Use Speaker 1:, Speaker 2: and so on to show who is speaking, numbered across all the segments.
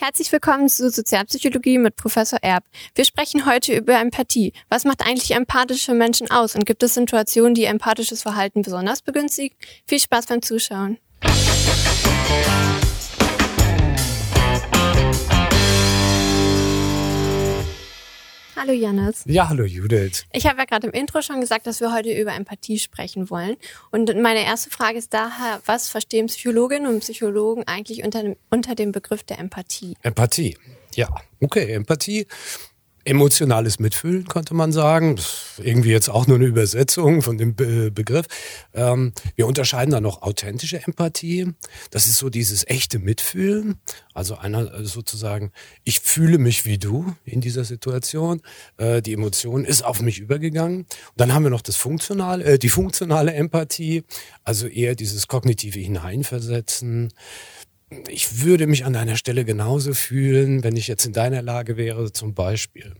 Speaker 1: Herzlich willkommen zu Sozialpsychologie mit Professor Erb. Wir sprechen heute über Empathie. Was macht eigentlich empathische Menschen aus und gibt es Situationen, die empathisches Verhalten besonders begünstigen? Viel Spaß beim Zuschauen. Hallo Janis.
Speaker 2: Ja, hallo Judith.
Speaker 1: Ich habe ja gerade im Intro schon gesagt, dass wir heute über Empathie sprechen wollen. Und meine erste Frage ist daher, was verstehen Psychologinnen und Psychologen eigentlich unter dem, unter dem Begriff der Empathie?
Speaker 2: Empathie. Ja, okay, Empathie emotionales Mitfühlen, könnte man sagen. Irgendwie jetzt auch nur eine Übersetzung von dem Be Begriff. Ähm, wir unterscheiden da noch authentische Empathie. Das ist so dieses echte Mitfühlen. Also einer sozusagen, ich fühle mich wie du in dieser Situation. Äh, die Emotion ist auf mich übergegangen. Und dann haben wir noch das funktionale, äh, die funktionale Empathie. Also eher dieses kognitive Hineinversetzen ich würde mich an deiner Stelle genauso fühlen, wenn ich jetzt in deiner Lage wäre, zum Beispiel.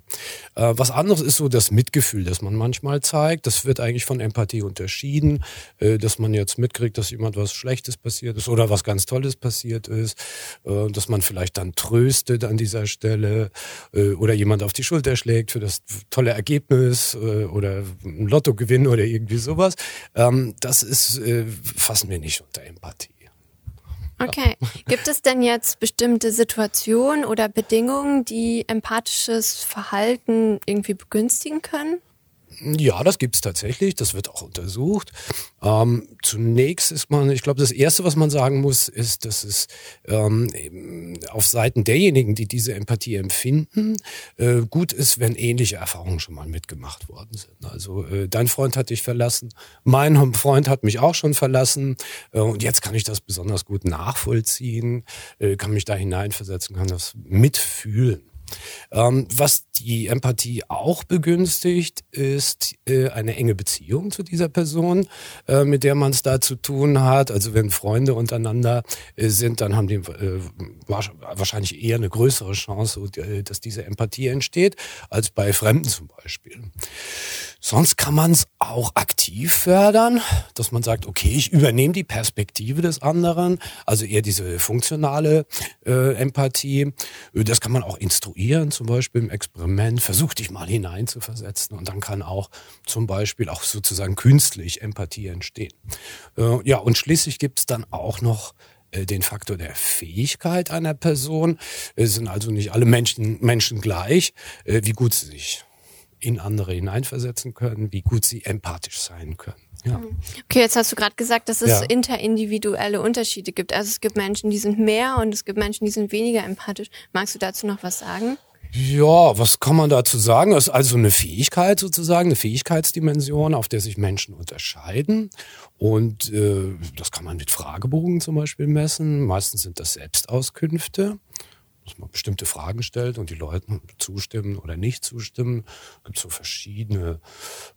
Speaker 2: Äh, was anderes ist so das Mitgefühl, das man manchmal zeigt. Das wird eigentlich von Empathie unterschieden, äh, dass man jetzt mitkriegt, dass jemand was Schlechtes passiert ist oder was ganz Tolles passiert ist, äh, dass man vielleicht dann tröstet an dieser Stelle äh, oder jemand auf die Schulter schlägt für das tolle Ergebnis äh, oder ein Lottogewinn oder irgendwie sowas. Ähm, das ist, äh, fassen wir nicht unter Empathie.
Speaker 1: Okay. Gibt es denn jetzt bestimmte Situationen oder Bedingungen, die empathisches Verhalten irgendwie begünstigen können?
Speaker 2: Ja, das gibt's tatsächlich. Das wird auch untersucht. Ähm, zunächst ist man, ich glaube, das Erste, was man sagen muss, ist, dass es ähm, auf Seiten derjenigen, die diese Empathie empfinden, äh, gut ist, wenn ähnliche Erfahrungen schon mal mitgemacht worden sind. Also äh, dein Freund hat dich verlassen, mein Freund hat mich auch schon verlassen äh, und jetzt kann ich das besonders gut nachvollziehen, äh, kann mich da hineinversetzen, kann das mitfühlen. Ähm, was die Empathie auch begünstigt, ist äh, eine enge Beziehung zu dieser Person, äh, mit der man es da zu tun hat. Also wenn Freunde untereinander äh, sind, dann haben die äh, wahrscheinlich eher eine größere Chance, äh, dass diese Empathie entsteht, als bei Fremden zum Beispiel. Sonst kann man es auch aktiv fördern, dass man sagt, okay, ich übernehme die Perspektive des anderen, also eher diese funktionale äh, Empathie. Das kann man auch instruieren, zum Beispiel im Experiment. Versuch dich mal hineinzuversetzen und dann kann auch zum Beispiel auch sozusagen künstlich Empathie entstehen. Äh, ja, und schließlich gibt es dann auch noch äh, den Faktor der Fähigkeit einer Person. Es sind also nicht alle Menschen, Menschen gleich, äh, wie gut sie sich in andere hineinversetzen können, wie gut sie empathisch sein können. Ja. Mhm.
Speaker 1: Okay, jetzt hast du gerade gesagt, dass es ja. interindividuelle Unterschiede gibt. Also es gibt Menschen, die sind mehr und es gibt Menschen, die sind weniger empathisch. Magst du dazu noch was sagen?
Speaker 2: Ja, was kann man dazu sagen? Es ist also eine Fähigkeit sozusagen, eine Fähigkeitsdimension, auf der sich Menschen unterscheiden. Und äh, das kann man mit Fragebogen zum Beispiel messen. Meistens sind das Selbstauskünfte dass man bestimmte Fragen stellt und die Leute zustimmen oder nicht zustimmen. Es gibt so verschiedene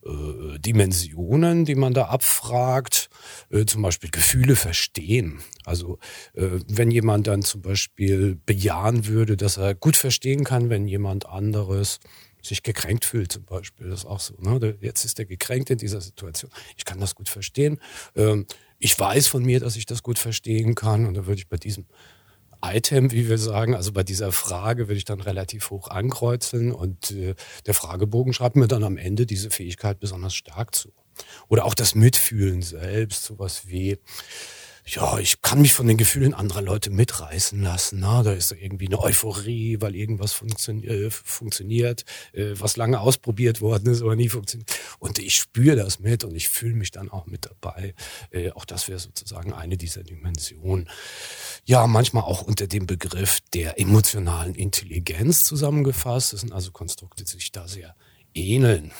Speaker 2: äh, Dimensionen, die man da abfragt. Äh, zum Beispiel Gefühle verstehen. Also äh, wenn jemand dann zum Beispiel bejahen würde, dass er gut verstehen kann, wenn jemand anderes sich gekränkt fühlt zum Beispiel. Das ist auch so. Ne? Jetzt ist er gekränkt in dieser Situation. Ich kann das gut verstehen. Ähm, ich weiß von mir, dass ich das gut verstehen kann. Und da würde ich bei diesem Item, wie wir sagen, also bei dieser Frage würde ich dann relativ hoch ankreuzeln und äh, der Fragebogen schreibt mir dann am Ende diese Fähigkeit besonders stark zu. Oder auch das Mitfühlen selbst, sowas wie, ja, ich kann mich von den Gefühlen anderer Leute mitreißen lassen. Na, da ist irgendwie eine Euphorie, weil irgendwas funktio äh, funktioniert, äh, was lange ausprobiert worden ist, aber nie funktioniert. Und ich spüre das mit und ich fühle mich dann auch mit dabei. Äh, auch das wäre sozusagen eine dieser Dimensionen. Ja, manchmal auch unter dem Begriff der emotionalen Intelligenz zusammengefasst. Das sind also Konstrukte, die sich da sehr ähneln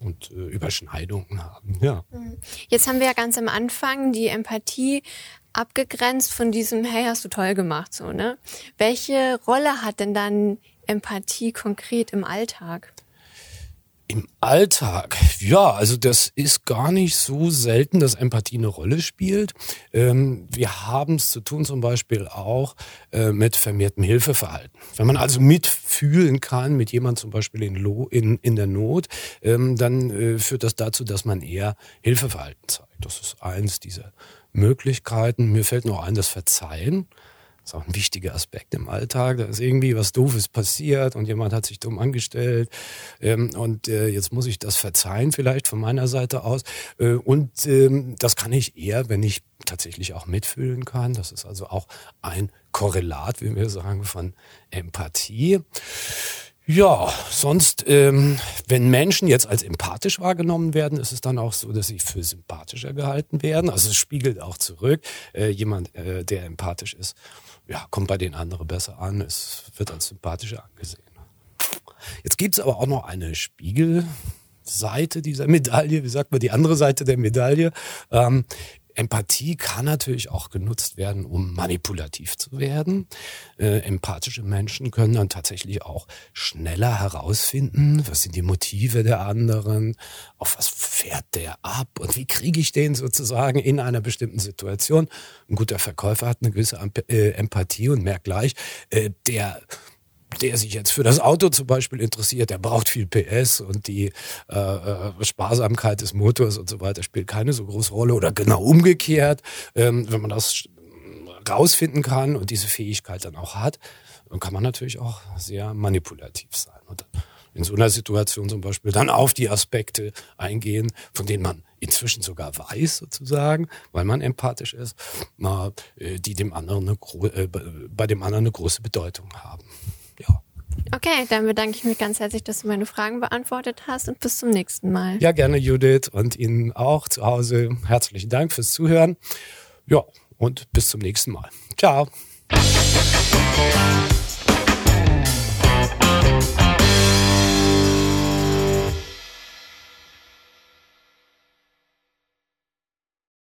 Speaker 2: und äh, Überschneidungen haben. Ja. Mhm.
Speaker 1: Jetzt haben wir ja ganz am Anfang die Empathie abgegrenzt von diesem Hey, hast du toll gemacht so, ne? Welche Rolle hat denn dann Empathie konkret im Alltag?
Speaker 2: Im Alltag, ja, also das ist gar nicht so selten, dass Empathie eine Rolle spielt. Ähm, wir haben es zu tun zum Beispiel auch äh, mit vermehrtem Hilfeverhalten. Wenn man also mitfühlen kann mit jemand zum Beispiel in, Lo in, in der Not, ähm, dann äh, führt das dazu, dass man eher Hilfeverhalten zeigt. Das ist eins dieser Möglichkeiten. Mir fällt noch ein, das Verzeihen ist auch ein wichtiger Aspekt im Alltag. Da ist irgendwie was Doofes passiert und jemand hat sich dumm angestellt. Ähm, und äh, jetzt muss ich das verzeihen, vielleicht von meiner Seite aus. Äh, und ähm, das kann ich eher, wenn ich tatsächlich auch mitfühlen kann. Das ist also auch ein Korrelat, wie wir sagen, von Empathie. Ja, sonst, ähm, wenn Menschen jetzt als empathisch wahrgenommen werden, ist es dann auch so, dass sie für sympathischer gehalten werden. Also es spiegelt auch zurück. Äh, jemand, äh, der empathisch ist, ja, kommt bei den anderen besser an, es wird als sympathischer angesehen. Jetzt gibt's aber auch noch eine Spiegelseite dieser Medaille, wie sagt man, die andere Seite der Medaille. Ähm, Empathie kann natürlich auch genutzt werden, um manipulativ zu werden. Äh, empathische Menschen können dann tatsächlich auch schneller herausfinden, was sind die Motive der anderen, auf was fährt der ab und wie kriege ich den sozusagen in einer bestimmten Situation. Ein guter Verkäufer hat eine gewisse äh, Empathie und merkt gleich, äh, der der sich jetzt für das Auto zum Beispiel interessiert, der braucht viel PS und die äh, äh, Sparsamkeit des Motors und so weiter spielt keine so große Rolle oder genau umgekehrt. Ähm, wenn man das rausfinden kann und diese Fähigkeit dann auch hat, dann kann man natürlich auch sehr manipulativ sein. Und in so einer Situation zum Beispiel dann auf die Aspekte eingehen, von denen man inzwischen sogar weiß sozusagen, weil man empathisch ist, äh, die dem anderen eine, äh, bei dem anderen eine große Bedeutung haben.
Speaker 1: Okay, dann bedanke ich mich ganz herzlich, dass du meine Fragen beantwortet hast und bis zum nächsten Mal.
Speaker 2: Ja, gerne Judith und Ihnen auch zu Hause. Herzlichen Dank fürs Zuhören. Ja, und bis zum nächsten Mal. Ciao.